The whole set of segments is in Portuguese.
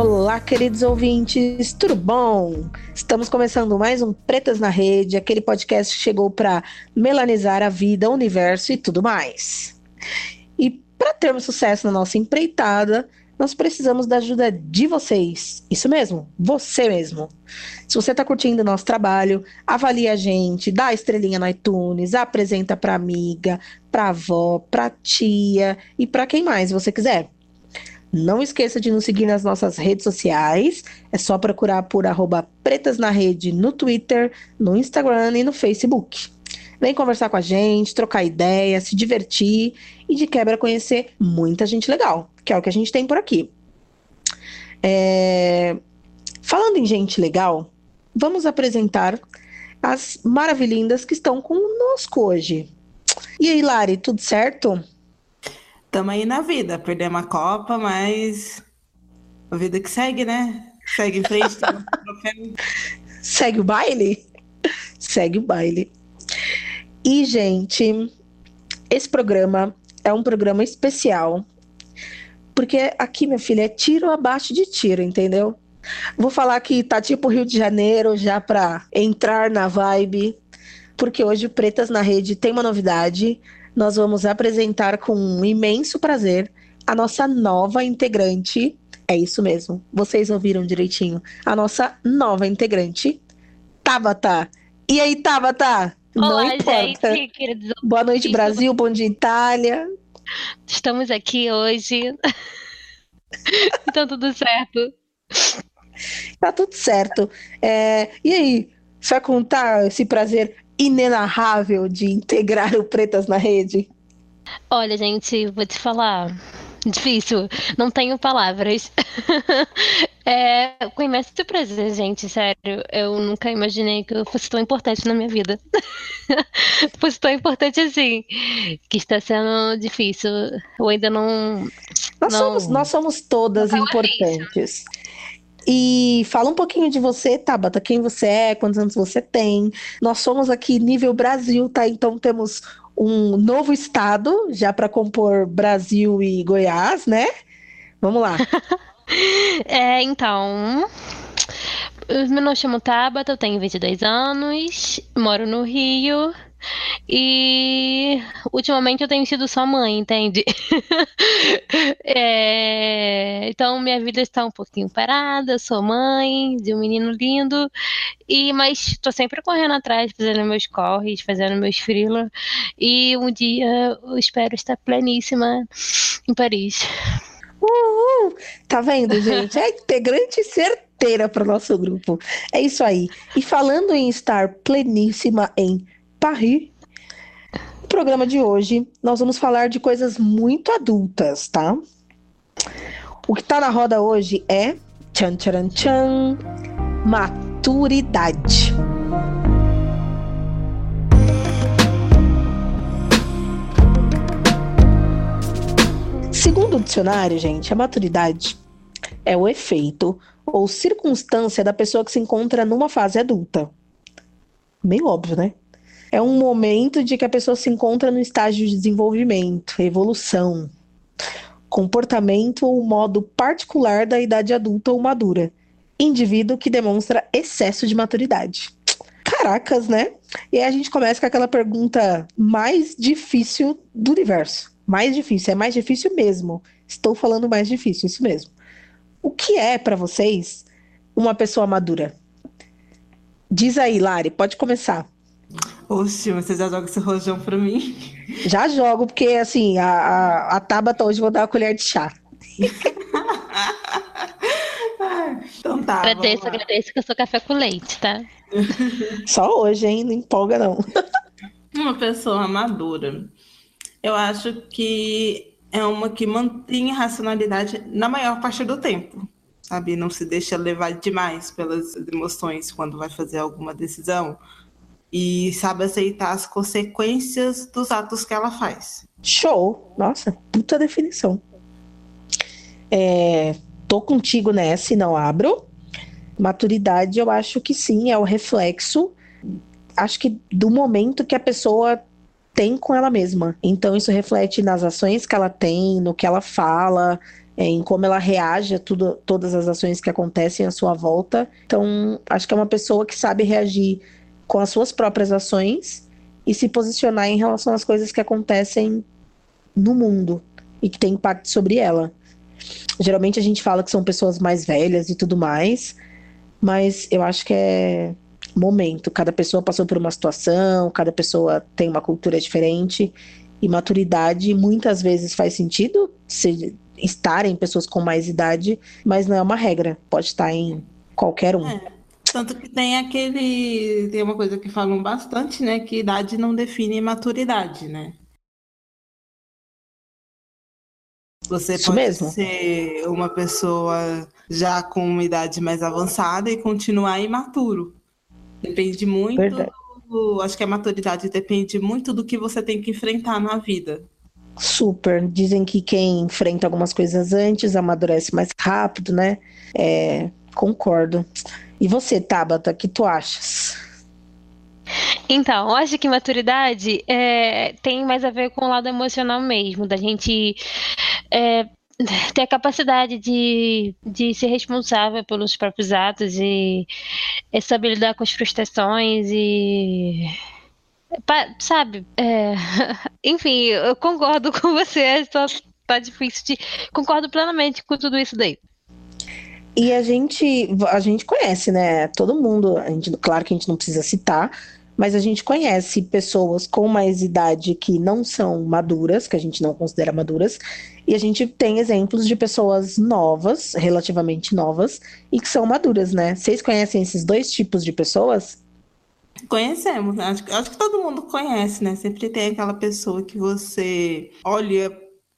Olá, queridos ouvintes, tudo bom? Estamos começando mais um Pretas na Rede, aquele podcast que chegou para melanizar a vida, o universo e tudo mais. E para termos sucesso na nossa empreitada, nós precisamos da ajuda de vocês. Isso mesmo, você mesmo. Se você está curtindo o nosso trabalho, avalie a gente, dá a estrelinha no iTunes, apresenta para amiga, para avó, para tia e para quem mais você quiser. Não esqueça de nos seguir nas nossas redes sociais. É só procurar por arroba Pretas na Rede no Twitter, no Instagram e no Facebook. Vem conversar com a gente, trocar ideia, se divertir e de quebra conhecer muita gente legal, que é o que a gente tem por aqui. É... Falando em gente legal, vamos apresentar as maravilhindas que estão conosco hoje. E aí, Lari, tudo certo? Tamo aí na vida, perdemos a Copa, mas a vida que segue, né? Segue em frente. segue o baile? Segue o baile. E, gente, esse programa é um programa especial. Porque aqui, minha filha, é tiro abaixo de tiro, entendeu? Vou falar que tá tipo Rio de Janeiro já para entrar na vibe, porque hoje o Pretas na Rede tem uma novidade. Nós vamos apresentar com um imenso prazer a nossa nova integrante. É isso mesmo, vocês ouviram direitinho. A nossa nova integrante, Tabata. E aí, Tabata? Olá, Não importa. Gente, Boa noite, Brasil. Bom dia, Itália. Estamos aqui hoje. então, tudo certo. Tá tudo certo. É, e aí, você vai contar esse prazer inenarrável de integrar o Pretas na Rede? Olha, gente, vou te falar. Difícil, não tenho palavras. é, com imenso prazer, gente, sério. Eu nunca imaginei que eu fosse tão importante na minha vida. fosse tão importante assim. Que está sendo difícil. Eu ainda não. Nós, não... Somos, nós somos todas importantes. E fala um pouquinho de você, Tabata, quem você é, quantos anos você tem. Nós somos aqui nível Brasil, tá? Então temos um novo estado já para compor Brasil e Goiás, né? Vamos lá. é, então, meu nome chamo Tabata, eu tenho 22 anos, moro no Rio. E ultimamente eu tenho sido só mãe, entende? é, então minha vida está um pouquinho parada, sou mãe de um menino lindo, e mas estou sempre correndo atrás, fazendo meus corres, fazendo meus freela, e um dia eu espero estar pleníssima em Paris. Uhul! Tá vendo, gente? É integrante certeira para o nosso grupo. É isso aí. E falando em estar pleníssima em Paris. No programa de hoje, nós vamos falar de coisas muito adultas, tá? O que tá na roda hoje é tchan tchan tchan maturidade. Segundo o dicionário, gente, a maturidade é o efeito ou circunstância da pessoa que se encontra numa fase adulta. Meio óbvio, né? É um momento de que a pessoa se encontra no estágio de desenvolvimento, evolução, comportamento ou modo particular da idade adulta ou madura, indivíduo que demonstra excesso de maturidade. Caracas, né? E aí a gente começa com aquela pergunta mais difícil do universo. Mais difícil, é mais difícil mesmo. Estou falando mais difícil, isso mesmo. O que é para vocês uma pessoa madura? Diz aí, Lari, pode começar. Oxe, você já joga esse rojão pra mim? Já jogo, porque assim, a, a, a Tabata hoje vou dar uma colher de chá. então tá. Agradeço, agradeço que eu sou café com leite, tá? Só hoje, hein? Não empolga, não. Uma pessoa madura. Eu acho que é uma que mantém a racionalidade na maior parte do tempo, sabe? Não se deixa levar demais pelas emoções quando vai fazer alguma decisão e sabe aceitar as consequências dos atos que ela faz. Show! Nossa, puta definição. É, tô contigo nessa e não abro. Maturidade, eu acho que sim, é o reflexo, acho que do momento que a pessoa tem com ela mesma. Então, isso reflete nas ações que ela tem, no que ela fala, é, em como ela reage a tudo, todas as ações que acontecem à sua volta. Então, acho que é uma pessoa que sabe reagir com as suas próprias ações e se posicionar em relação às coisas que acontecem no mundo e que tem impacto sobre ela. Geralmente a gente fala que são pessoas mais velhas e tudo mais, mas eu acho que é momento. Cada pessoa passou por uma situação, cada pessoa tem uma cultura diferente e maturidade muitas vezes faz sentido se estarem pessoas com mais idade, mas não é uma regra, pode estar em qualquer um. É, tanto que tem aquele, tem uma coisa que falam bastante, né, que idade não define maturidade, né? Você Isso pode mesmo. ser uma pessoa já com uma idade mais avançada e continuar imaturo. Depende muito. Do, acho que a maturidade depende muito do que você tem que enfrentar na vida. Super. Dizem que quem enfrenta algumas coisas antes amadurece mais rápido, né? É, concordo. E você, Tabata, o que tu achas? Então, eu acho que maturidade é, tem mais a ver com o lado emocional mesmo, da gente é, ter a capacidade de, de ser responsável pelos próprios atos e, e saber lidar com as frustrações e sabe, é, enfim, eu concordo com você, só tá difícil de. Concordo plenamente com tudo isso daí. E a gente, a gente conhece, né? Todo mundo, a gente, claro que a gente não precisa citar, mas a gente conhece pessoas com mais idade que não são maduras, que a gente não considera maduras, e a gente tem exemplos de pessoas novas, relativamente novas, e que são maduras, né? Vocês conhecem esses dois tipos de pessoas? Conhecemos, né? acho, acho que todo mundo conhece, né? Sempre tem aquela pessoa que você olha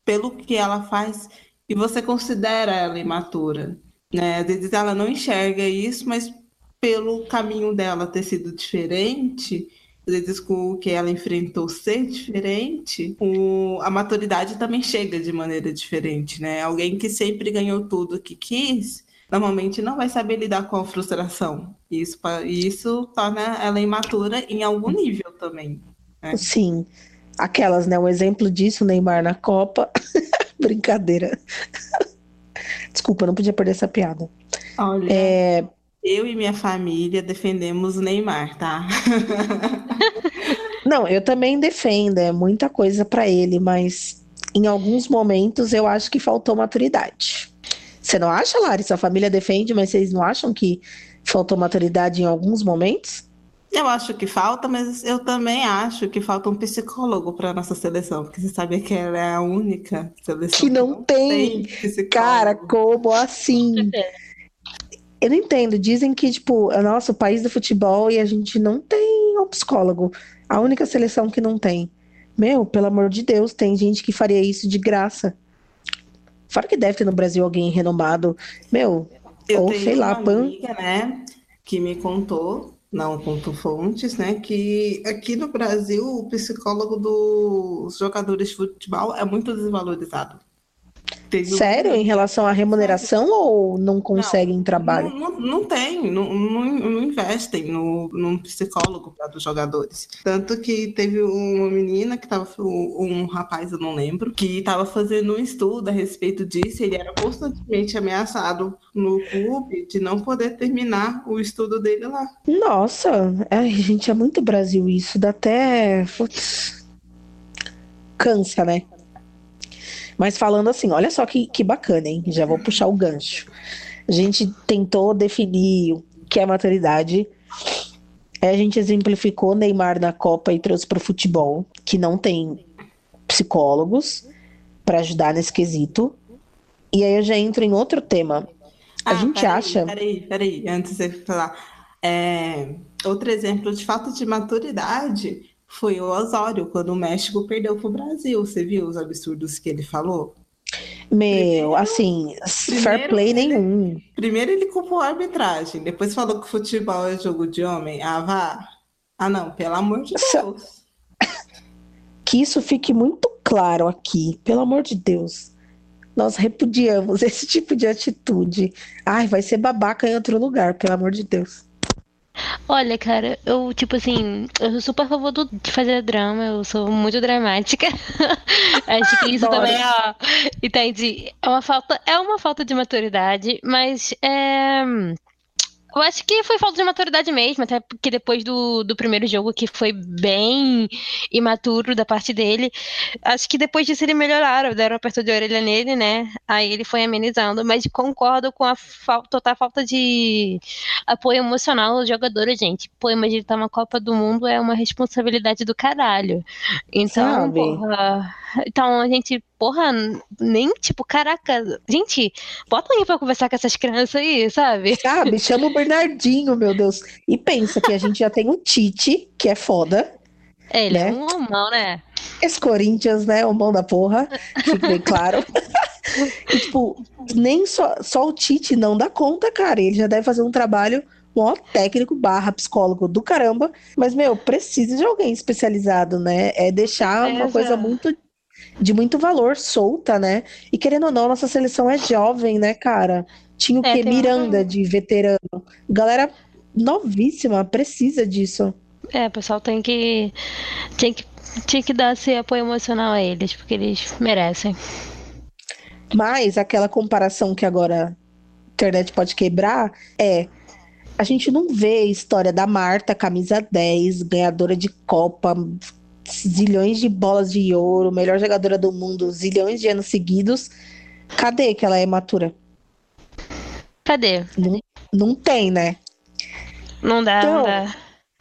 pelo que ela faz e você considera ela imatura, né? Às vezes ela não enxerga isso, mas pelo caminho dela ter sido diferente, às vezes com o que ela enfrentou ser diferente, o, a maturidade também chega de maneira diferente, né? Alguém que sempre ganhou tudo que quis, normalmente não vai saber lidar com a frustração. Isso, isso torna ela imatura em algum nível também. Né? Sim. Aquelas, né? Um exemplo disso, Neymar na Copa. Brincadeira. Desculpa, não podia perder essa piada. Olha. É, eu e minha família defendemos o Neymar, tá? Não, eu também defendo, é muita coisa para ele, mas em alguns momentos eu acho que faltou maturidade. Você não acha, Lari? Sua família defende, mas vocês não acham que faltou maturidade em alguns momentos? Eu acho que falta, mas eu também acho que falta um psicólogo para nossa seleção, porque você sabe que ela é a única seleção que não, que não tem. tem Cara, como assim? Eu não entendo. Dizem que, tipo, é nosso país do futebol e a gente não tem um psicólogo. A única seleção que não tem. Meu, pelo amor de Deus, tem gente que faria isso de graça. Fora que deve ter no Brasil alguém renomado. Meu, eu ou sei lá, Pan. Amiga, né, que me contou, não contou fontes, né, que aqui no Brasil o psicólogo dos jogadores de futebol é muito desvalorizado. Sério? Um... Em relação à remuneração ou não conseguem não, trabalho? Não, não, não tem, não, não, investem no, num psicólogo para os jogadores. Tanto que teve uma menina que estava, um rapaz, eu não lembro, que estava fazendo um estudo a respeito disso, ele era constantemente ameaçado no clube de não poder terminar o estudo dele lá. Nossa, ai, gente, é muito Brasil isso, dá até. Putz. Cansa, né? Mas falando assim, olha só que, que bacana, hein? Já vou puxar o gancho. A gente tentou definir o que é maturidade. A gente exemplificou Neymar na Copa e trouxe para o futebol, que não tem psicólogos para ajudar nesse quesito. E aí eu já entro em outro tema. A ah, gente peraí, acha. Peraí, peraí, antes de você falar. É, outro exemplo de falta de maturidade foi o Osório, quando o México perdeu para o Brasil. Você viu os absurdos que ele falou? Meu, primeiro, assim, fair play ele, nenhum. Primeiro ele culpou a arbitragem, depois falou que futebol é jogo de homem. Ah, vá. Ah, não, pelo amor de Deus. Que isso fique muito claro aqui, pelo amor de Deus. Nós repudiamos esse tipo de atitude. Ai, vai ser babaca em outro lugar, pelo amor de Deus. Olha, cara, eu, tipo assim, eu sou super a favor do, de fazer drama, eu sou muito dramática. Acho que isso também, ó, entende? É uma falta, é uma falta de maturidade, mas é eu acho que foi falta de maturidade mesmo, até porque depois do, do primeiro jogo, que foi bem imaturo da parte dele, acho que depois disso ele melhoraram, deram aperto de orelha nele, né? Aí ele foi amenizando, mas concordo com a fa total falta de apoio emocional aos jogadores, gente. Pô, imagina estar tá uma Copa do Mundo é uma responsabilidade do caralho. Então, porra. Então, a gente, porra, nem tipo, caraca, gente, bota aí pra conversar com essas crianças aí, sabe? Sabe, chama o Bernardinho, meu Deus. E pensa que a gente já tem um Tite, que é foda. É, ele é né? é um homão, né? Esse Corinthians, né? O mão da porra. Fique bem claro. e, tipo, nem só, só o Tite não dá conta, cara. Ele já deve fazer um trabalho mó técnico barra psicólogo do caramba. Mas, meu, precisa de alguém especializado, né? É deixar é, uma coisa muito de muito valor solta, né? E querendo ou não, nossa seleção é jovem, né, cara? Tinha o é, que? Miranda um... de veterano. Galera novíssima, precisa disso. É, o pessoal tem que. Tem que, tem que dar esse apoio emocional a eles, porque eles merecem. Mas aquela comparação que agora a internet pode quebrar é. A gente não vê a história da Marta, camisa 10, ganhadora de Copa, zilhões de bolas de ouro, melhor jogadora do mundo, zilhões de anos seguidos. Cadê que ela é matura? Cadê? Não, não tem, né? Não dá, então, não dá.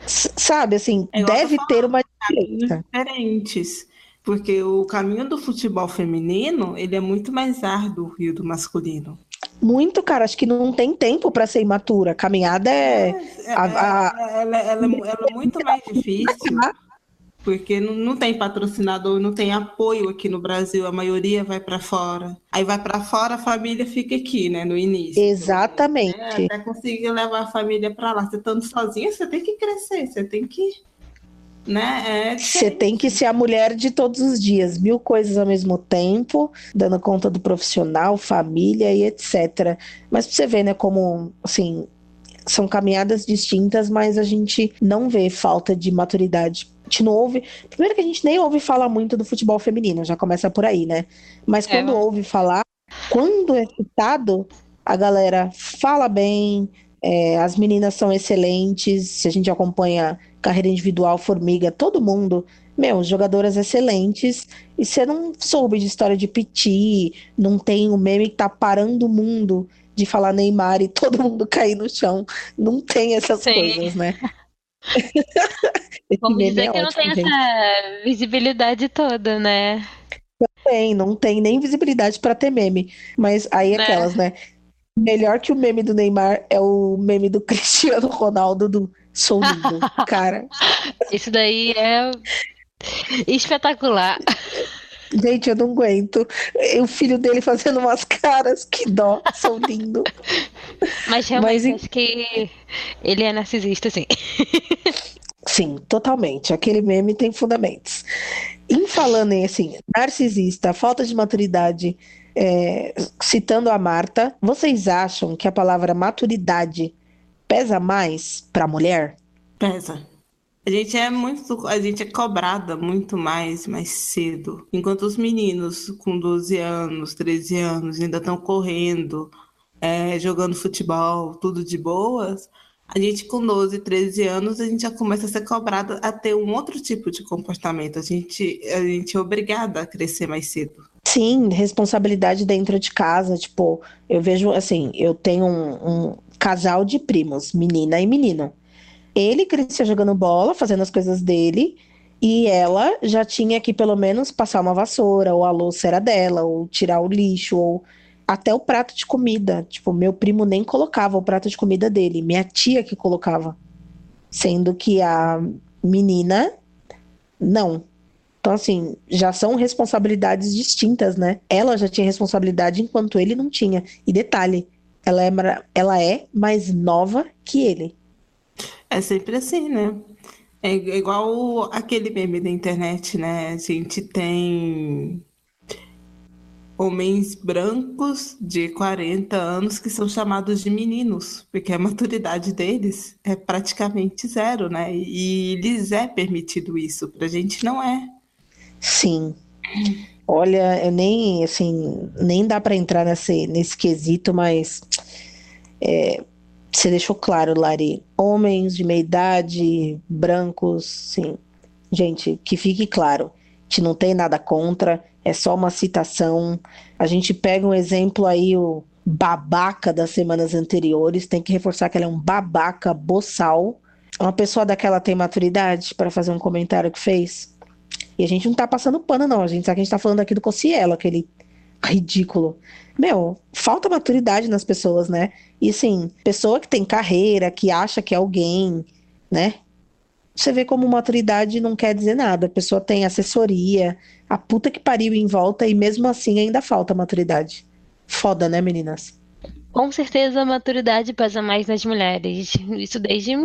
Sabe, assim, é deve ter uma diferença. Diferentes. Porque o caminho do futebol feminino, ele é muito mais árduo que o do masculino. Muito, cara. Acho que não tem tempo para ser imatura. Caminhada é. é, a, a... Ela, ela, ela, ela, é muito mais difícil porque não, não tem patrocinador, não tem apoio aqui no Brasil, a maioria vai para fora. Aí vai para fora, a família fica aqui, né, no início. Exatamente. É, até conseguir levar a família para lá. Você estando sozinha, você tem que crescer, você tem que né? É você tem que ser a mulher de todos os dias, mil coisas ao mesmo tempo, dando conta do profissional, família e etc. Mas pra você ver, né, como assim, são caminhadas distintas, mas a gente não vê falta de maturidade gente não ouve. Primeiro que a gente nem ouve falar muito do futebol feminino, já começa por aí, né? Mas é, quando ouve falar, quando é citado, a galera fala bem, é, as meninas são excelentes. Se a gente acompanha carreira individual, formiga, todo mundo, meu, jogadoras excelentes. E você não soube de história de Piti, não tem o meme que tá parando o mundo de falar Neymar e todo mundo cair no chão. Não tem essas Sim. coisas, né? Vamos dizer é que ótimo, não tem gente. essa visibilidade toda, né? Não tem, não tem nem visibilidade para ter meme. Mas aí né? aquelas, né? Melhor que o meme do Neymar é o meme do Cristiano Ronaldo do Sou lindo, cara. Isso daí é espetacular. Gente, eu não aguento. O filho dele fazendo umas caras, que dó, sou lindo. Mas realmente Mas, acho que ele é narcisista, sim. Sim, totalmente. Aquele meme tem fundamentos. Em falando em assim, narcisista, falta de maturidade, é, citando a Marta, vocês acham que a palavra maturidade pesa mais para a mulher? Pesa. A gente é muito, a gente é cobrada muito mais mais cedo. Enquanto os meninos com 12 anos, 13 anos ainda estão correndo, é, jogando futebol, tudo de boas, a gente com 12, 13 anos, a gente já começa a ser cobrada a ter um outro tipo de comportamento. A gente, a gente é obrigada a crescer mais cedo. Sim, responsabilidade dentro de casa. Tipo, eu vejo assim, eu tenho um, um casal de primos, menina e menino. Ele crescia jogando bola, fazendo as coisas dele, e ela já tinha que pelo menos passar uma vassoura, ou a louça era dela, ou tirar o lixo, ou até o prato de comida. Tipo, meu primo nem colocava o prato de comida dele, minha tia que colocava. Sendo que a menina, não. Então, assim, já são responsabilidades distintas, né? Ela já tinha responsabilidade enquanto ele não tinha. E detalhe, ela é, ela é mais nova que ele. É sempre assim, né? É igual aquele meme da internet, né? A gente tem homens brancos de 40 anos que são chamados de meninos, porque a maturidade deles é praticamente zero, né? E lhes é permitido isso, pra gente não é. Sim. Olha, eu nem, assim, nem dá para entrar nesse, nesse quesito, mas é, você deixou claro, Lari, homens de meia idade, brancos, sim. Gente, que fique claro, a gente não tem nada contra, é só uma citação. A gente pega um exemplo aí, o babaca das semanas anteriores, tem que reforçar que ele é um babaca boçal. Uma pessoa daquela tem maturidade para fazer um comentário que fez. E a gente não tá passando pano, não. A gente sabe que a gente tá falando aqui do Cossielo, aquele ridículo. Meu, falta maturidade nas pessoas, né? E assim, pessoa que tem carreira, que acha que é alguém, né? Você vê como maturidade não quer dizer nada. A pessoa tem assessoria, a puta que pariu em volta e mesmo assim ainda falta maturidade. Foda, né, meninas? Com certeza a maturidade pesa mais nas mulheres. Isso desde,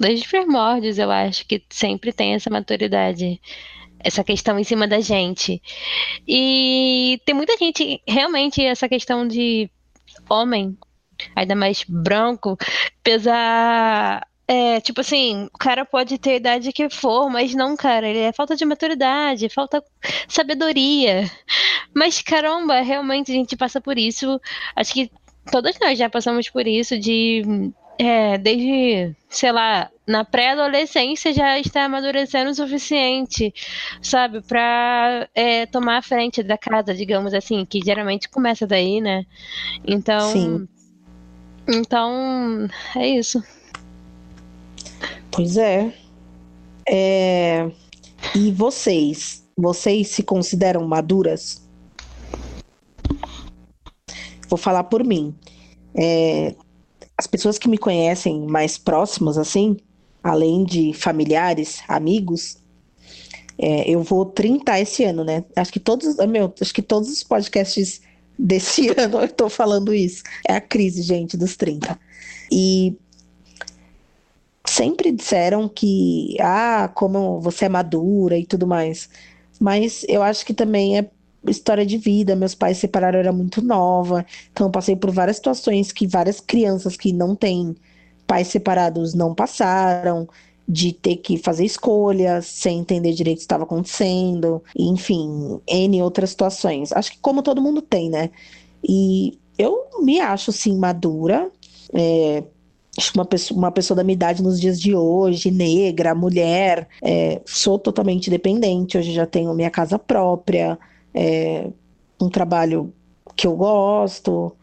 desde os primórdios, eu acho que sempre tem essa maturidade. Essa questão em cima da gente. E tem muita gente, realmente, essa questão de homem, ainda mais branco, pesar é, tipo assim, o cara pode ter a idade que for, mas não, cara, ele é falta de maturidade, falta sabedoria. Mas caramba, realmente a gente passa por isso. Acho que todos nós já passamos por isso de é, desde, sei lá, na pré-adolescência já está amadurecendo o suficiente, sabe, para é, tomar a frente da casa, digamos assim, que geralmente começa daí, né? Então, Sim. então é isso. Pois é. é. E vocês? Vocês se consideram maduras? Vou falar por mim. É, as pessoas que me conhecem mais próximas, assim, além de familiares, amigos, é, eu vou 30 esse ano, né? Acho que todos, meu, acho que todos os podcasts desse ano eu tô falando isso. É a crise, gente, dos 30. E sempre disseram que, ah, como você é madura e tudo mais. Mas eu acho que também é história de vida. Meus pais se separaram, eu era muito nova. Então, eu passei por várias situações que várias crianças que não têm pais separados não passaram. De ter que fazer escolhas sem entender direito o que estava acontecendo. Enfim, N outras situações. Acho que como todo mundo tem, né? E eu me acho, sim, madura. É, uma pessoa, uma pessoa da minha idade nos dias de hoje, negra, mulher, é, sou totalmente dependente. Hoje já tenho minha casa própria, é, um trabalho que eu gosto,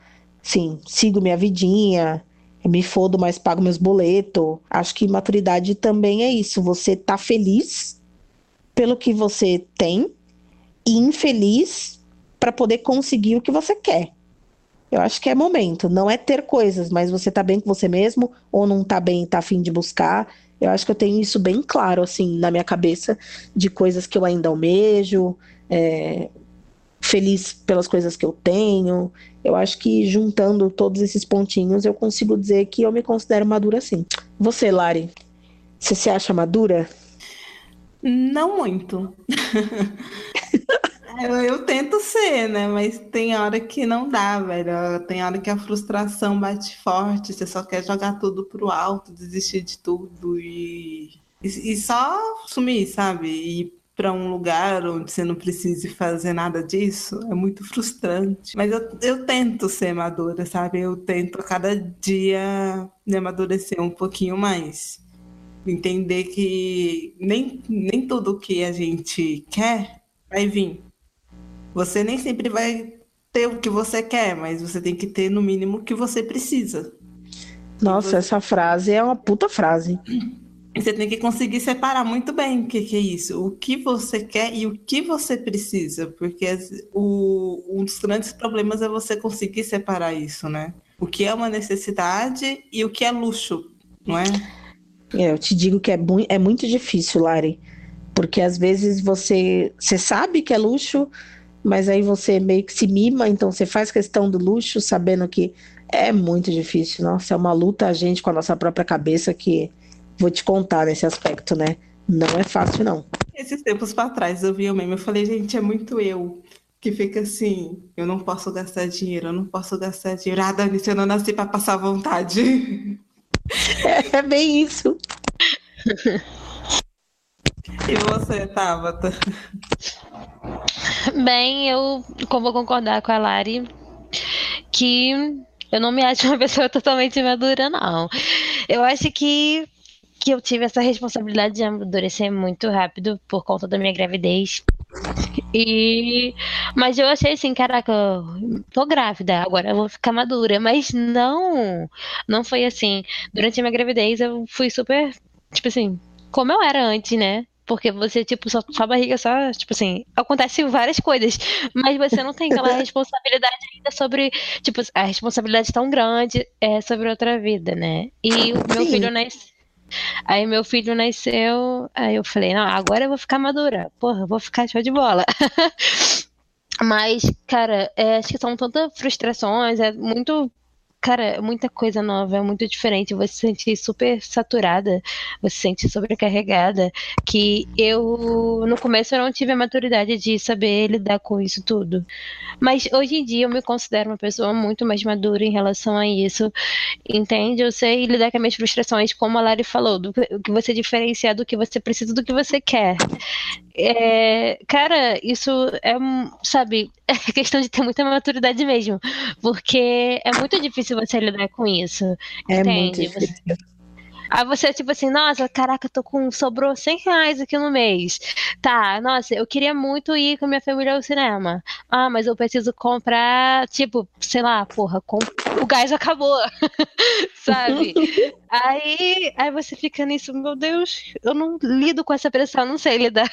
sim, sigo minha vidinha, me fodo, mas pago meus boletos. Acho que maturidade também é isso. Você tá feliz pelo que você tem e infeliz para poder conseguir o que você quer. Eu acho que é momento. Não é ter coisas, mas você tá bem com você mesmo ou não tá bem tá afim de buscar. Eu acho que eu tenho isso bem claro, assim, na minha cabeça, de coisas que eu ainda almejo, é, feliz pelas coisas que eu tenho. Eu acho que juntando todos esses pontinhos, eu consigo dizer que eu me considero madura sim. Você, Lari, você se acha madura? Não muito. Eu, eu, tento ser, né? Mas tem hora que não dá, velho. Tem hora que a frustração bate forte, você só quer jogar tudo pro alto, desistir de tudo e, e, e só sumir, sabe? Ir para um lugar onde você não precise fazer nada disso é muito frustrante. Mas eu, eu tento ser madura, sabe? Eu tento a cada dia me amadurecer um pouquinho mais. Entender que nem, nem tudo que a gente quer vai vir você nem sempre vai ter o que você quer, mas você tem que ter no mínimo o que você precisa. Nossa, você... essa frase é uma puta frase. Você tem que conseguir separar muito bem o que, que, é isso, o que você quer e o que você precisa, porque o, um dos grandes problemas é você conseguir separar isso, né? O que é uma necessidade e o que é luxo, não é? é eu te digo que é, é muito difícil, Lari, porque às vezes você, você sabe que é luxo, mas aí você meio que se mima, então você faz questão do luxo, sabendo que é muito difícil. Nossa, é uma luta a gente com a nossa própria cabeça que vou te contar nesse aspecto, né? Não é fácil, não. Esses tempos para trás eu vi o meme, eu falei, gente, é muito eu. que fica assim, eu não posso gastar dinheiro, eu não posso gastar dinheiro. Ah, Dani, eu não nasci para passar vontade. É, é bem isso. E você, Tabata? Bem, eu vou concordar com a Lari que eu não me acho uma pessoa totalmente madura, não. Eu acho que, que eu tive essa responsabilidade de amadurecer muito rápido por conta da minha gravidez. E mas eu achei assim, caraca, tô grávida, agora eu vou ficar madura, mas não, não foi assim. Durante a minha gravidez eu fui super, tipo assim, como eu era antes, né? Porque você, tipo, sua, sua barriga só, tipo assim, acontece várias coisas, mas você não tem aquela responsabilidade ainda sobre, tipo, a responsabilidade tão grande é sobre outra vida, né? E o meu Sim. filho nasceu. Aí meu filho nasceu, aí eu falei, não, agora eu vou ficar madura. Porra, vou ficar show de bola. Mas, cara, é, acho que são tantas frustrações, é muito cara, muita coisa nova, é muito diferente. Você se sente super saturada, você se sente sobrecarregada. Que eu, no começo, eu não tive a maturidade de saber lidar com isso tudo. Mas hoje em dia eu me considero uma pessoa muito mais madura em relação a isso. Entende? Eu sei lidar com as minhas frustrações, como a Lari falou, do que você diferenciar do que você precisa do que você quer. É, cara, isso é, sabe, é questão de ter muita maturidade mesmo, porque é muito difícil você lidar com isso. É entende? muito difícil. Aí você, tipo assim, nossa, caraca, tô com. sobrou 100 reais aqui no mês. Tá, nossa, eu queria muito ir com minha família ao cinema. Ah, mas eu preciso comprar, tipo, sei lá, porra, com... o gás acabou. Sabe? aí, aí você fica nisso, meu Deus, eu não lido com essa pressão, não sei lidar.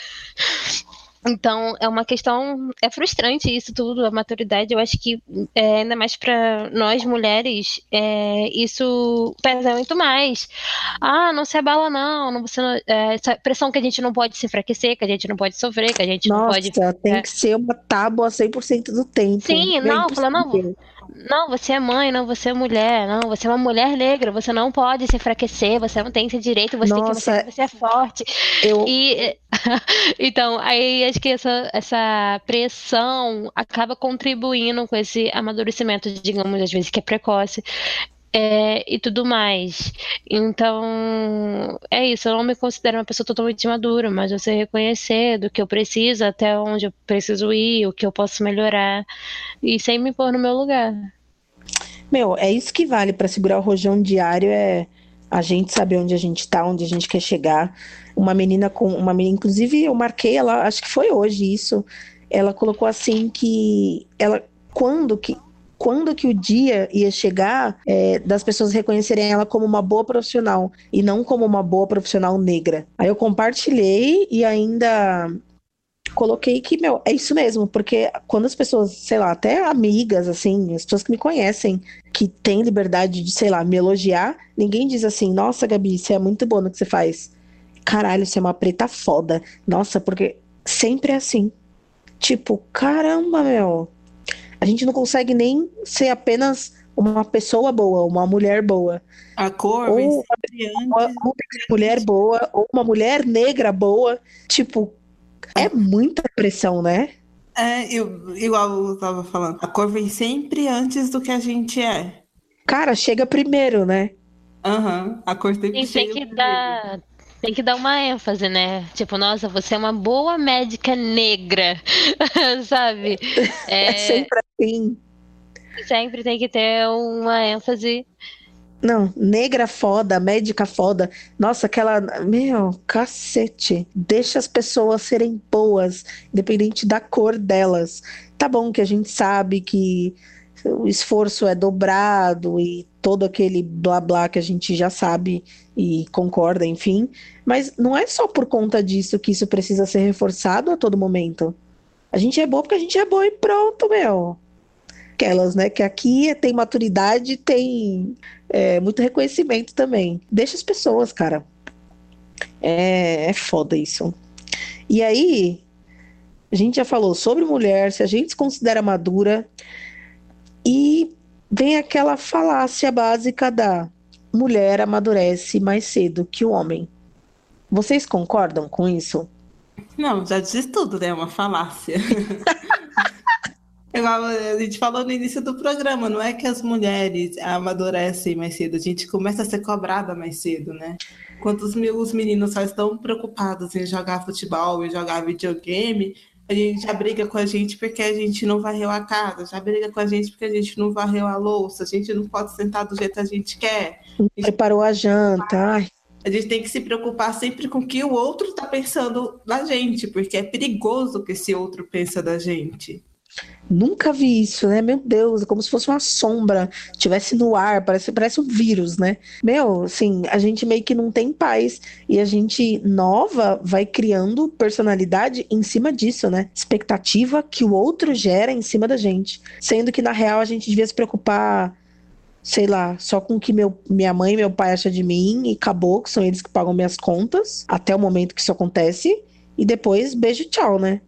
Então, é uma questão. É frustrante isso tudo, a maturidade. Eu acho que, é, ainda mais para nós mulheres, é, isso pesa muito mais. Ah, não se abala, não. não, você não é, essa pressão que a gente não pode se enfraquecer, que a gente não pode sofrer, que a gente Nossa, não pode. Tem que ser uma tábua 100% do tempo. Sim, não, fala, não. Não, você é mãe, não, você é mulher, não, você é uma mulher negra, você não pode se enfraquecer, você não tem esse direito, você Nossa, tem que você é forte. Eu... E então, aí acho que essa, essa pressão acaba contribuindo com esse amadurecimento, digamos, às vezes que é precoce. É, e tudo mais. Então, é isso. Eu não me considero uma pessoa totalmente madura, mas você reconhecer do que eu preciso, até onde eu preciso ir, o que eu posso melhorar, e sem me pôr no meu lugar. Meu, é isso que vale para segurar o rojão diário é a gente saber onde a gente está, onde a gente quer chegar. Uma menina com uma menina, inclusive eu marquei ela, acho que foi hoje isso. Ela colocou assim que ela quando que quando que o dia ia chegar é, das pessoas reconhecerem ela como uma boa profissional e não como uma boa profissional negra. Aí eu compartilhei e ainda coloquei que, meu, é isso mesmo, porque quando as pessoas, sei lá, até amigas, assim, as pessoas que me conhecem, que têm liberdade de, sei lá, me elogiar, ninguém diz assim, nossa, Gabi, você é muito boa no que você faz. Caralho, você é uma preta foda. Nossa, porque sempre é assim. Tipo, caramba, meu. A gente não consegue nem ser apenas uma pessoa boa, uma mulher boa. A cor, ou uma, uma mulher boa, ou uma mulher negra boa. Tipo, é muita pressão, né? É, eu, igual eu tava falando, a cor vem sempre antes do que a gente é. Cara, chega primeiro, né? Aham, uhum, a cor sempre chega tem que dar tem que dar uma ênfase, né? Tipo, nossa, você é uma boa médica negra, sabe? É, é sempre assim. Sempre tem que ter uma ênfase. Não, negra foda, médica foda. Nossa, aquela. Meu, cacete. Deixa as pessoas serem boas, independente da cor delas. Tá bom que a gente sabe que o esforço é dobrado e todo aquele blá blá que a gente já sabe e concorda, enfim. Mas não é só por conta disso que isso precisa ser reforçado a todo momento. A gente é boa porque a gente é boa e pronto, meu. Aquelas, né? Que aqui tem maturidade, tem é, muito reconhecimento também. Deixa as pessoas, cara. É, é foda isso. E aí, a gente já falou sobre mulher, se a gente se considera madura, e vem aquela falácia básica da mulher amadurece mais cedo que o homem. Vocês concordam com isso? Não, já disse tudo, né? É uma falácia. a gente falou no início do programa, não é que as mulheres amadurecem mais cedo, a gente começa a ser cobrada mais cedo, né? Enquanto os, os meninos só estão preocupados em jogar futebol e jogar videogame, a gente já briga com a gente porque a gente não varreu a casa, já briga com a gente porque a gente não varreu a louça, a gente não pode sentar do jeito que a gente quer. A gente Preparou a janta. Ai. A gente tem que se preocupar sempre com o que o outro está pensando da gente, porque é perigoso o que esse outro pensa da gente. Nunca vi isso, né? Meu Deus, é como se fosse uma sombra, tivesse no ar, parece, parece um vírus, né? Meu, assim, a gente meio que não tem paz e a gente nova vai criando personalidade em cima disso, né? Expectativa que o outro gera em cima da gente, sendo que na real a gente devia se preocupar sei lá, só com o que meu, minha mãe e meu pai acham de mim e acabou, que são eles que pagam minhas contas, até o momento que isso acontece, e depois beijo tchau, né?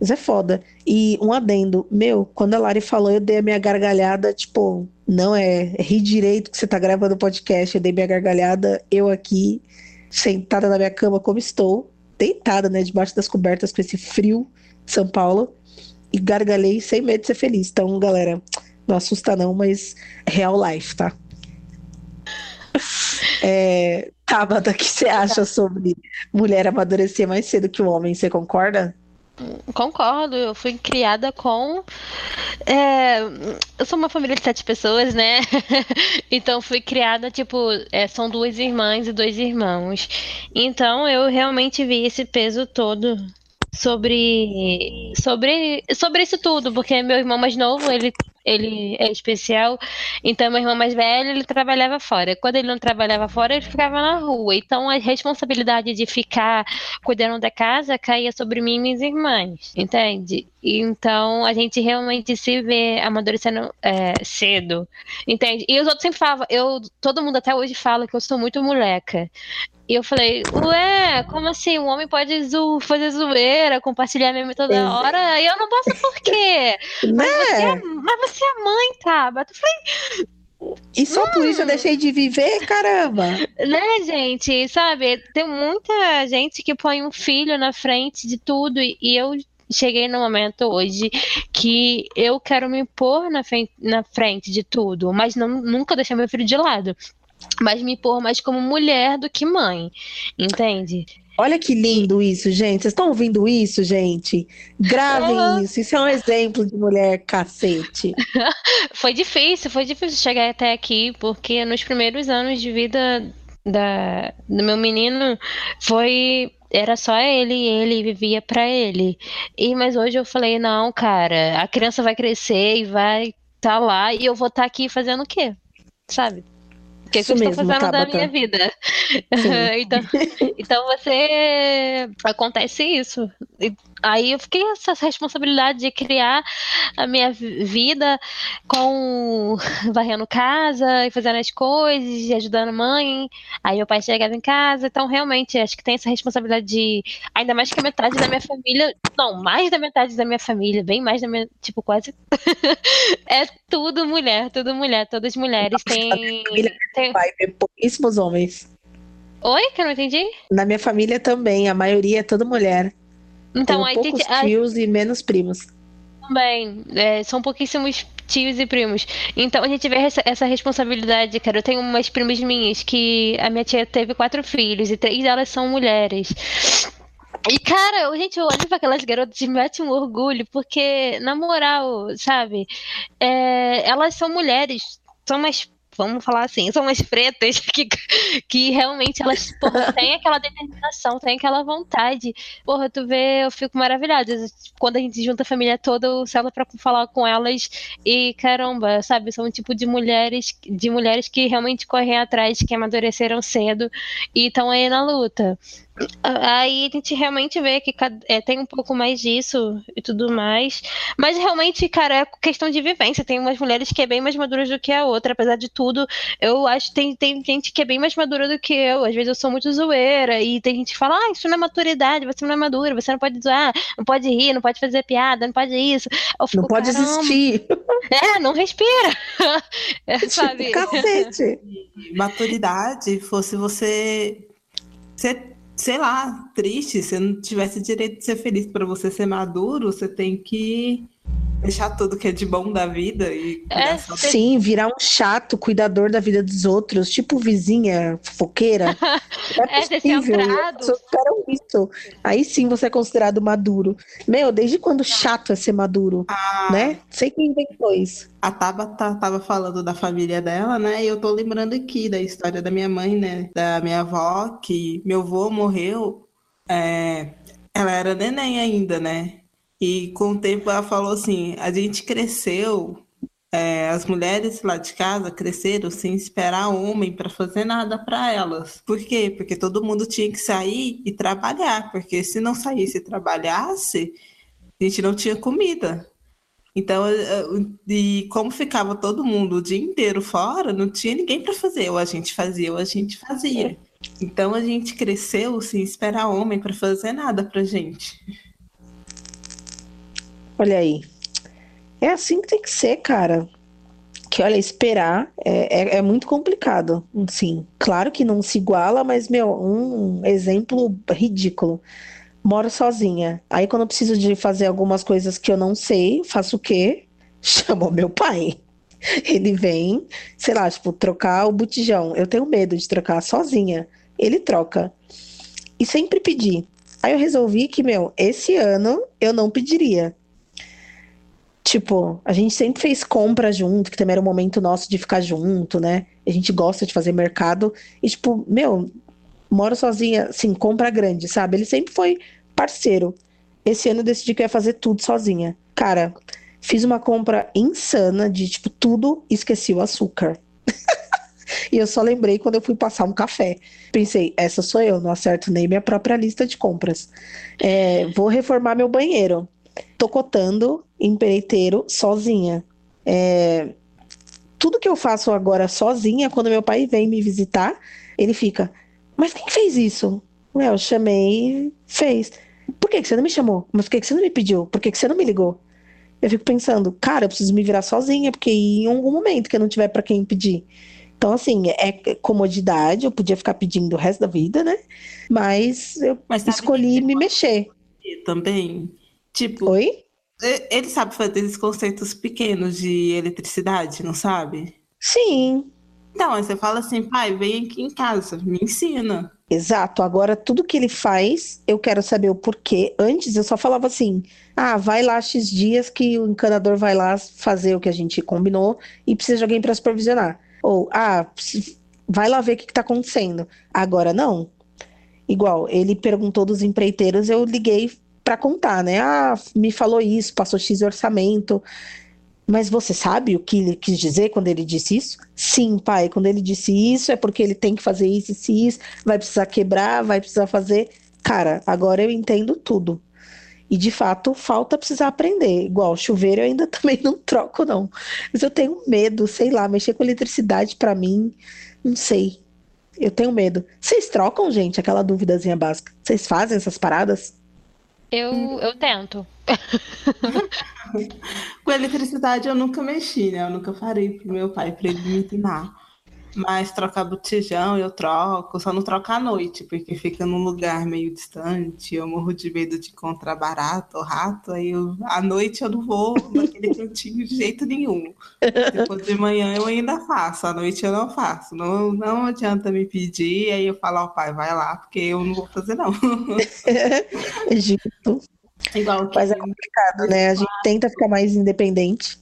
Mas é foda. E um adendo, meu, quando a Lari falou, eu dei a minha gargalhada, tipo, não é, é rir direito que você tá gravando o podcast, eu dei minha gargalhada, eu aqui, sentada na minha cama como estou, deitada, né, debaixo das cobertas com esse frio de São Paulo, e gargalhei sem medo de ser feliz. Então, galera, não assusta não, mas real life, tá? É, Tabata, o que você acha sobre mulher amadurecer mais cedo que o homem? Você concorda? Concordo, eu fui criada com. É, eu sou uma família de sete pessoas, né? então fui criada, tipo, é, são duas irmãs e dois irmãos. Então eu realmente vi esse peso todo sobre sobre sobre isso tudo, porque meu irmão mais novo, ele ele é especial. Então, meu irmão mais velho, ele trabalhava fora. Quando ele não trabalhava fora, ele ficava na rua. Então, a responsabilidade de ficar cuidando da casa caía sobre mim e minhas irmãs, entende? Então, a gente realmente se vê amadurecendo é, cedo, entende? E os outros sempre falavam, eu, todo mundo até hoje fala que eu sou muito moleca. E eu falei, ué, como assim? Um homem pode zo fazer zoeira, compartilhar meme toda é. hora? E eu não posso por quê? Né? Mas, você é, mas você é mãe, Tabata. Eu falei. E só hum. por isso eu hum. deixei de viver, caramba. Né, gente? Sabe, tem muita gente que põe um filho na frente de tudo e, e eu cheguei no momento hoje que eu quero me pôr na frente, na frente de tudo, mas não, nunca deixar meu filho de lado mas me pôr mais como mulher do que mãe, entende? Olha que lindo isso, gente. Vocês estão ouvindo isso, gente? Gravem isso. Isso é um exemplo de mulher cacete. foi difícil, foi difícil chegar até aqui, porque nos primeiros anos de vida da, do meu menino foi era só ele e ele vivia para ele. E mas hoje eu falei não, cara, a criança vai crescer e vai estar tá lá e eu vou estar tá aqui fazendo o quê? Sabe? O que, que eu estou fazendo da minha vida? então, então você acontece isso. Aí eu fiquei essa responsabilidade de criar a minha vida com varrendo casa e fazendo as coisas, e ajudando a mãe. Aí meu pai chegava em casa, então realmente acho que tem essa responsabilidade de ainda mais que a metade da minha família, não, mais da metade da minha família, bem mais da minha, tipo quase é tudo mulher, tudo mulher, todas mulheres têm tem... pai, pouquíssimos homens. Oi, que eu não entendi? Na minha família também, a maioria é toda mulher. Então, Tenho poucos gente... tios e menos primos. Também, é, são pouquíssimos tios e primos. Então a gente vê essa, essa, responsabilidade, cara. Eu tenho umas primas minhas que a minha tia teve quatro filhos e três delas são mulheres. E, cara, a gente olha para aquelas garotas e mete um orgulho, porque, na moral, sabe, é, elas são mulheres, são mais vamos falar assim, são umas pretas que, que realmente elas porra, têm aquela determinação, têm aquela vontade. Porra, tu vê, eu fico maravilhada. Quando a gente junta a família toda, eu sento pra falar com elas e caramba, sabe, são um tipo de mulheres, de mulheres que realmente correm atrás, que amadureceram cedo e estão aí na luta. Aí a gente realmente vê que é, tem um pouco mais disso e tudo mais. Mas realmente, cara, é questão de vivência. Tem umas mulheres que é bem mais maduras do que a outra. Apesar de tudo, eu acho que tem, tem gente que é bem mais madura do que eu. Às vezes eu sou muito zoeira. E tem gente que fala, ah, isso não é maturidade, você não é madura, você não pode zoar, não pode rir, não pode fazer piada, não pode isso. Fico, não pode existir. É, não respira. é, sabe? Cacete. Maturidade fosse você. Você sei lá, triste, se não tivesse direito de ser feliz para você ser maduro, você tem que deixar tudo que é de bom da vida e é, sim, virar um chato cuidador da vida dos outros, tipo vizinha fofoqueira. é, é possível. isso. Aí sim você é considerado maduro. Meu, desde quando chato é ser maduro, ah, né? Sei quem inventou isso. A Tabata tava falando da família dela, né? E eu tô lembrando aqui da história da minha mãe, né? Da minha avó, que meu avô morreu. É, ela era neném ainda, né? E com o tempo ela falou assim: a gente cresceu, é, as mulheres lá de casa cresceram sem esperar homem para fazer nada para elas. Por quê? Porque todo mundo tinha que sair e trabalhar, porque se não saísse e trabalhasse, a gente não tinha comida. Então, e como ficava todo mundo o dia inteiro fora, não tinha ninguém para fazer. Ou a gente fazia, ou a gente fazia. Então a gente cresceu sem esperar homem para fazer nada pra gente. Olha aí. É assim que tem que ser, cara. Que olha, esperar é, é, é, muito complicado. Sim, claro que não se iguala, mas, meu, um exemplo ridículo. Moro sozinha. Aí, quando eu preciso de fazer algumas coisas que eu não sei, faço o quê? Chamo meu pai. Ele vem, sei lá, tipo, trocar o botijão. Eu tenho medo de trocar sozinha. Ele troca. E sempre pedi. Aí eu resolvi que, meu, esse ano eu não pediria. Tipo, a gente sempre fez compra junto, que também era o momento nosso de ficar junto, né? A gente gosta de fazer mercado. E, tipo, meu, moro sozinha, assim, compra grande, sabe? Ele sempre foi parceiro. Esse ano eu decidi que eu ia fazer tudo sozinha. Cara, fiz uma compra insana de, tipo, tudo, esqueci o açúcar. e eu só lembrei quando eu fui passar um café. Pensei, essa sou eu, não acerto nem minha própria lista de compras. É, vou reformar meu banheiro tô cotando empreiteiro sozinha. É, tudo que eu faço agora sozinha, quando meu pai vem me visitar, ele fica, mas quem fez isso? Eu chamei, fez. Por que, que você não me chamou? Mas por que, que você não me pediu? Por que, que você não me ligou? Eu fico pensando, cara, eu preciso me virar sozinha, porque em algum momento que eu não tiver para quem pedir. Então, assim, é comodidade, eu podia ficar pedindo o resto da vida, né? Mas eu Mas escolhi me mexer. Também Tipo, Oi? Ele sabe fazer esses conceitos pequenos de eletricidade, não sabe? Sim. Então, aí você fala assim, pai, vem aqui em casa, me ensina. Exato. Agora, tudo que ele faz, eu quero saber o porquê. Antes, eu só falava assim: ah, vai lá X dias que o encanador vai lá fazer o que a gente combinou e precisa de alguém para supervisionar. Ou, ah, vai lá ver o que, está acontecendo. Agora, não. Igual, ele perguntou dos empreiteiros, eu liguei para contar, né? Ah, me falou isso, passou X orçamento. Mas você sabe o que ele quis dizer quando ele disse isso? Sim, pai, quando ele disse isso é porque ele tem que fazer isso e isso, vai precisar quebrar, vai precisar fazer. Cara, agora eu entendo tudo. E de fato, falta precisar aprender. Igual chuveiro eu ainda também não troco, não. Mas eu tenho medo, sei lá, mexer com eletricidade para mim, não sei. Eu tenho medo. Vocês trocam, gente, aquela duvidazinha básica? Vocês fazem essas paradas? Eu, eu tento. Com eletricidade eu nunca mexi, né? Eu nunca farei pro meu pai para ele me ensinar. Mas trocar botijão eu troco, só não troco à noite, porque fica num lugar meio distante, eu morro de medo de encontrar barato ou rato, aí eu, à noite eu não vou naquele cantinho de jeito nenhum. Depois de manhã eu ainda faço, à noite eu não faço. Não, não adianta me pedir, aí eu falo ao pai, vai lá, porque eu não vou fazer não. Egito. Igual Mas é complicado, né? A gente tenta ficar mais independente.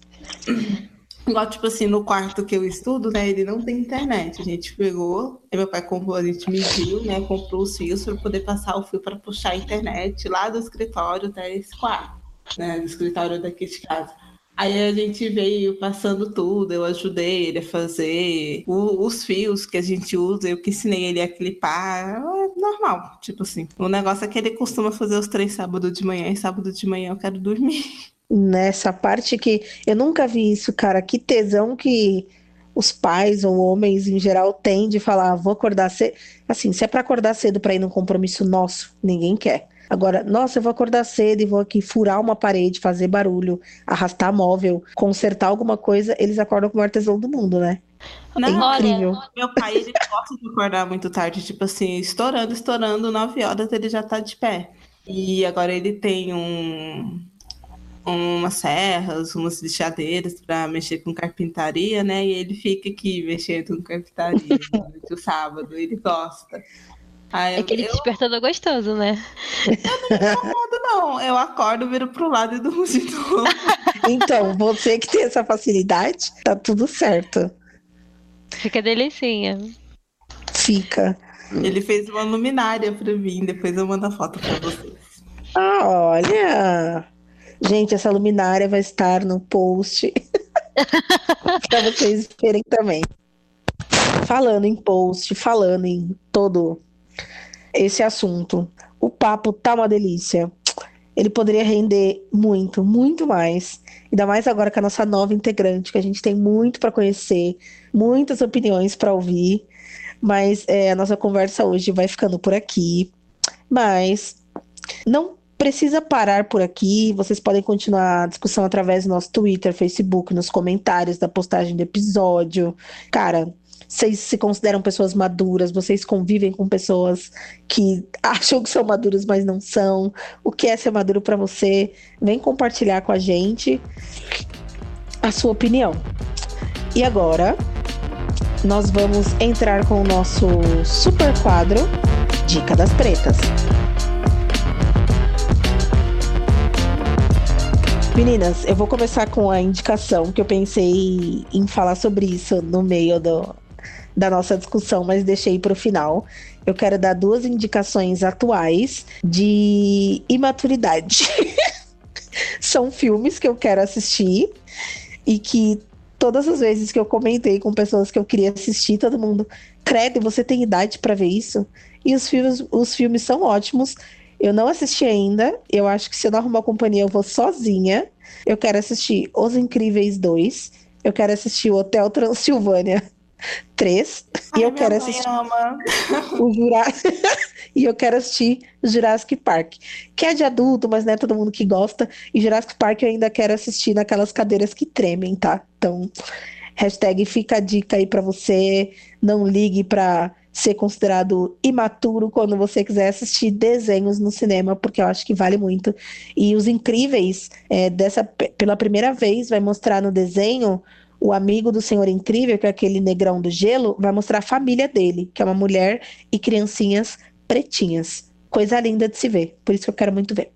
Igual, tipo assim, no quarto que eu estudo, né? Ele não tem internet. A gente pegou, meu pai comprou, a gente mediu, né? Comprou os fios para poder passar o fio para puxar a internet lá do escritório até esse quarto, né? Do escritório daqui de casa. Aí a gente veio passando tudo, eu ajudei ele a fazer o, os fios que a gente usa, eu que ensinei ele a clipar, é normal, tipo assim. O negócio é que ele costuma fazer os três sábados de manhã e sábado de manhã eu quero dormir. Nessa parte que eu nunca vi isso, cara. Que tesão que os pais ou homens em geral têm de falar, ah, vou acordar cedo. Assim, se é para acordar cedo para ir num compromisso nosso, ninguém quer. Agora, nossa, eu vou acordar cedo e vou aqui furar uma parede, fazer barulho, arrastar móvel, consertar alguma coisa, eles acordam com o maior tesão do mundo, né? Não, é incrível. Olha, meu pai, ele gosta de acordar muito tarde, tipo assim, estourando, estourando, nove horas ele já tá de pé. E agora ele tem um umas serras, umas lixadeiras para mexer com carpintaria, né? E ele fica aqui mexendo com carpintaria no sábado, ele gosta. Aí, Aquele eu... despertador gostoso, né? Eu não me incomodo, não. Eu acordo, viro pro lado e durmo de novo. Então, você que tem essa facilidade, tá tudo certo. Fica delicinha. Fica. Ele fez uma luminária pra mim, depois eu mando a foto pra vocês. Ah, olha! Gente, essa luminária vai estar no post para vocês verem também. Falando em post, falando em todo esse assunto, o papo tá uma delícia. Ele poderia render muito, muito mais. Ainda mais agora com a nossa nova integrante, que a gente tem muito para conhecer, muitas opiniões para ouvir. Mas é, a nossa conversa hoje vai ficando por aqui. Mas não precisa parar por aqui. Vocês podem continuar a discussão através do nosso Twitter, Facebook, nos comentários da postagem do episódio. Cara, vocês se consideram pessoas maduras, vocês convivem com pessoas que acham que são maduras, mas não são. O que é ser maduro para você? Vem compartilhar com a gente a sua opinião. E agora, nós vamos entrar com o nosso super quadro Dica das Pretas. Meninas, eu vou começar com a indicação que eu pensei em falar sobre isso no meio do, da nossa discussão, mas deixei para o final. Eu quero dar duas indicações atuais de imaturidade. São filmes que eu quero assistir e que todas as vezes que eu comentei com pessoas que eu queria assistir, todo mundo, credo, você tem idade para ver isso? E os filmes, os filmes são ótimos. Eu não assisti ainda. Eu acho que se eu não arrumar companhia, eu vou sozinha. Eu quero assistir Os Incríveis 2. Eu quero assistir o Hotel Transilvânia 3. Ai, e eu quero assistir o Jurassic. e eu quero assistir Jurassic Park. Que é de adulto, mas não é todo mundo que gosta. E Jurassic Park eu ainda quero assistir naquelas cadeiras que tremem, tá? Então, hashtag fica a dica aí pra você. Não ligue pra ser considerado imaturo quando você quiser assistir desenhos no cinema, porque eu acho que vale muito. E os incríveis, é, dessa pela primeira vez, vai mostrar no desenho o amigo do Senhor Incrível, que é aquele negrão do gelo, vai mostrar a família dele, que é uma mulher e criancinhas pretinhas. Coisa linda de se ver. Por isso que eu quero muito ver.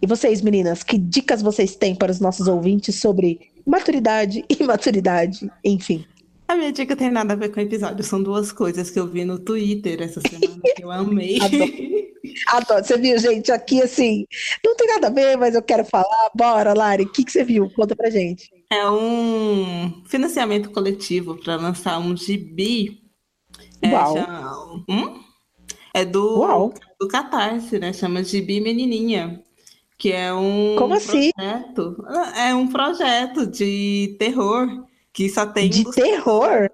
E vocês, meninas, que dicas vocês têm para os nossos ouvintes sobre maturidade, imaturidade, enfim? A minha dica tem nada a ver com o episódio, são duas coisas que eu vi no Twitter essa semana que eu amei. Adoro. Adoro. Você viu, gente, aqui assim, não tem nada a ver, mas eu quero falar. Bora, Lari, o que, que você viu? Conta pra gente. É um financiamento coletivo para lançar um gibi. É, Uau. Já... Hum? É do, Uau. do Catarse, né? Chama Gibi Menininha. Que é um Como assim? projeto. É um projeto de terror que só tem. De terror? É,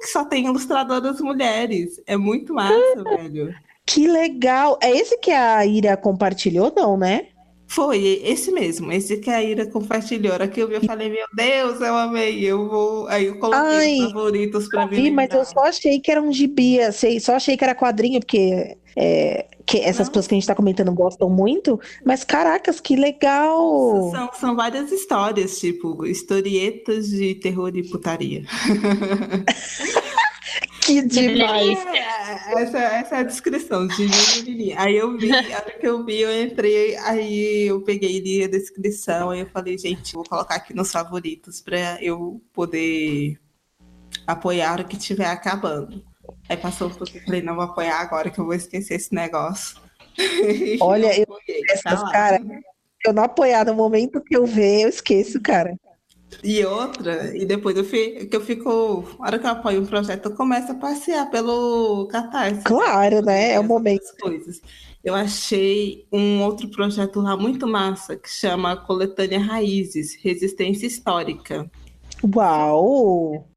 que só tem ilustradoras mulheres. É muito massa, ah, velho. Que legal! É esse que a Ira compartilhou, não, né? Foi, esse mesmo, esse que a Ira compartilhou. Aqui eu vi, eu falei, meu Deus, eu amei, eu vou. Aí eu coloquei Ai, os favoritos para mim. Mas eu só achei que era um gibi, assim, só achei que era quadrinho, porque é, que essas Não. pessoas que a gente está comentando gostam muito, mas caracas, que legal! São, são várias histórias, tipo, historietas de terror e putaria. Que demais! essa, essa é a descrição de Aí eu vi, a hora que eu vi, eu entrei, aí eu peguei li a descrição, aí eu falei, gente, vou colocar aqui nos favoritos para eu poder apoiar a hora que estiver acabando. Aí passou um pouco, eu falei, não vou apoiar agora que eu vou esquecer esse negócio. Olha, eu, essas, tá cara, eu não apoiar no momento que eu ver, eu esqueço, cara. E outra, e depois eu fico, que eu fico, a hora que eu apoio um projeto, eu começo a passear pelo Catarse. Claro, né? É o momento. Coisas. Eu achei um outro projeto lá muito massa, que chama Coletânea Raízes, Resistência Histórica. Uau!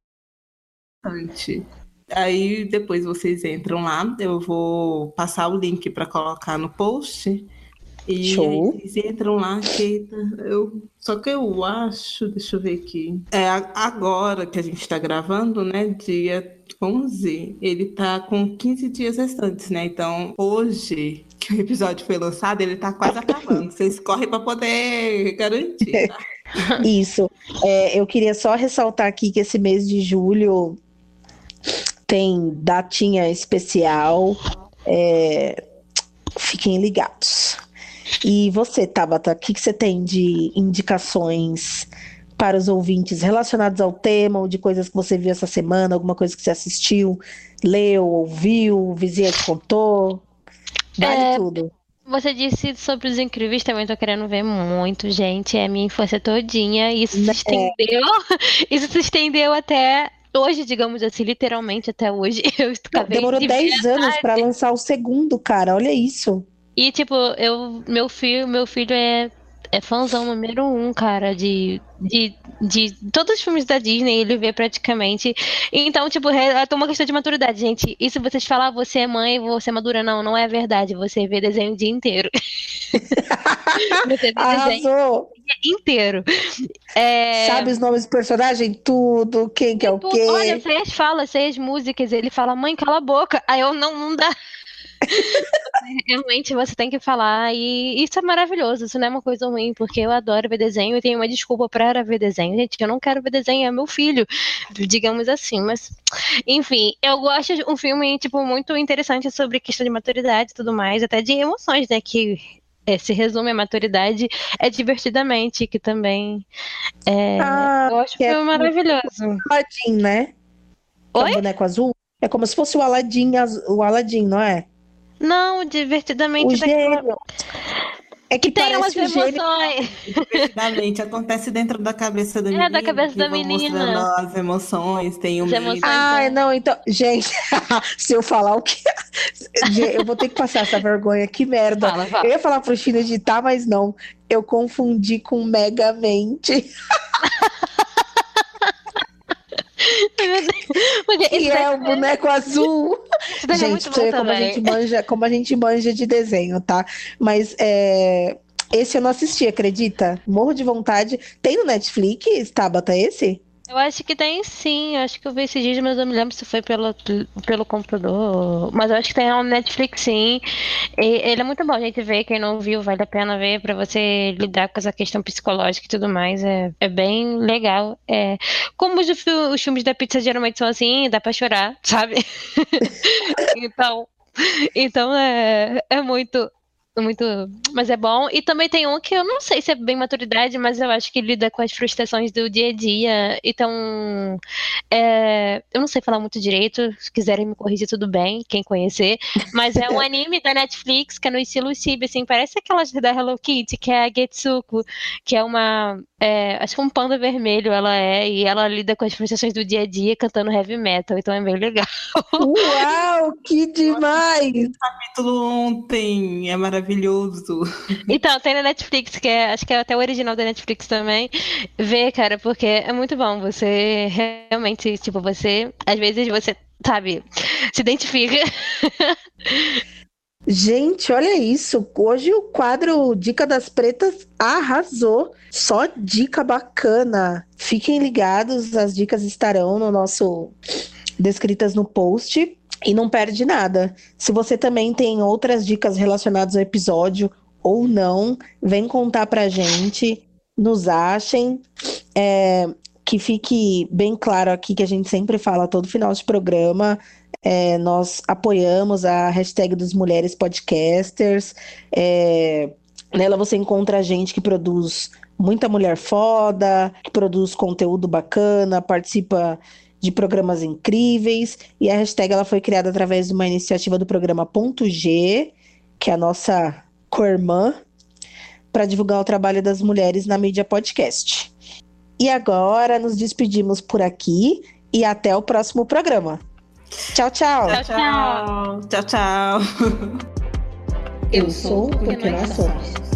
Aí depois vocês entram lá, eu vou passar o link para colocar no post. E Show. aí eles entram lá, eu, só que eu acho, deixa eu ver aqui. É agora que a gente está gravando, né? Dia 11, ele tá com 15 dias restantes, né? Então, hoje, que o episódio foi lançado, ele tá quase acabando. Vocês correm para poder garantir. Tá? Isso. É, eu queria só ressaltar aqui que esse mês de julho tem datinha especial. É, fiquem ligados. E você, Tabata, o que, que você tem de indicações para os ouvintes relacionados ao tema ou de coisas que você viu essa semana, alguma coisa que você assistiu, leu, ouviu, vizinha te contou? Vale é, tudo. Você disse sobre os incríveis, também tô querendo ver muito, gente. É minha infância todinha. Isso se é. estendeu. Isso se estendeu até hoje, digamos assim, literalmente até hoje. Eu Demorou de 10 anos para lançar o segundo, cara. Olha isso. E tipo, eu, meu filho, meu filho é é fãzão número um, cara, de, de, de todos os filmes da Disney, ele vê praticamente. Então, tipo, é uma questão de maturidade, gente. Isso vocês falar, você é mãe, você é madura, não, não é verdade. Você vê desenho o dia inteiro. você vê Arrasou. desenho inteiro. É... Sabe os nomes do personagem? Tudo, quem que é o quê? Olha, sei as falas, sei as músicas. Ele fala, mãe, cala a boca. Aí eu, não, não dá. Realmente você tem que falar, e isso é maravilhoso, isso não é uma coisa ruim, porque eu adoro ver desenho e tenho uma desculpa para ver desenho. Gente, eu não quero ver desenho, é meu filho, digamos assim, mas enfim, eu gosto de um filme, tipo, muito interessante sobre questão de maturidade e tudo mais, até de emoções, né, que é, se resume a maturidade é divertidamente, que também é, ah, eu acho que é maravilhoso. Aladdin, né? Oi? O boneco azul. É como se fosse o Aladdin, o Aladdin, não é? Não, divertidamente. O gênio. É que, que tem umas emoções. Divertidamente, acontece dentro da cabeça da menina. É, da cabeça da menina. As emoções, tem o medo. Ah, não, então, gente, se eu falar o que. eu vou ter que passar essa vergonha, que merda. Fala, fala. Eu ia falar pro Chino editar, mas não. Eu confundi com Megamente. que é o boneco azul. É gente, pra como a gente, manja, como a gente manja de desenho, tá? Mas é, esse eu não assisti, acredita? Morro de vontade. Tem no Netflix, Tabata, esse? Eu acho que tem sim, eu acho que eu vi esses dias, mas eu me lembro se foi pelo, pelo computador. Mas eu acho que tem no Netflix sim. E ele é muito bom, a gente vê, quem não viu, vale a pena ver para você lidar com essa questão psicológica e tudo mais. É, é bem legal. É, como os, os filmes da pizza geralmente são assim, dá pra chorar, sabe? então. Então é, é muito muito. Mas é bom. E também tem um que eu não sei se é bem maturidade, mas eu acho que lida com as frustrações do dia a dia. Então. É... eu não sei falar muito direito. Se quiserem me corrigir, tudo bem, quem conhecer. Mas é um anime da Netflix que é no estilo Cibi, assim. Parece aquelas da Hello Kitty, que é a Getsuko, que é uma. É... acho que um panda vermelho ela é. E ela lida com as frustrações do dia a dia cantando heavy metal. Então é bem legal. Uau, que demais! capítulo ontem é maravilhoso maravilhoso. Então, tem na Netflix, que é, acho que é até o original da Netflix também. Vê, cara, porque é muito bom. Você realmente, tipo, você, às vezes você, sabe, se identifica. Gente, olha isso. Hoje o quadro Dica das Pretas arrasou. Só dica bacana. Fiquem ligados, as dicas estarão no nosso descritas no post e não perde nada. Se você também tem outras dicas relacionadas ao episódio ou não, vem contar pra gente, nos achem. É, que fique bem claro aqui que a gente sempre fala todo final de programa. É, nós apoiamos a hashtag dos Mulheres Podcasters. É, nela você encontra gente que produz muita mulher foda, que produz conteúdo bacana, participa de programas incríveis. E a hashtag ela foi criada através de uma iniciativa do programa Ponto G, que é a nossa co-irmã, para divulgar o trabalho das mulheres na mídia podcast. E agora nos despedimos por aqui e até o próximo programa. Tchau, tchau. Tchau, tchau. Tchau, tchau. Eu sou porque nós somos.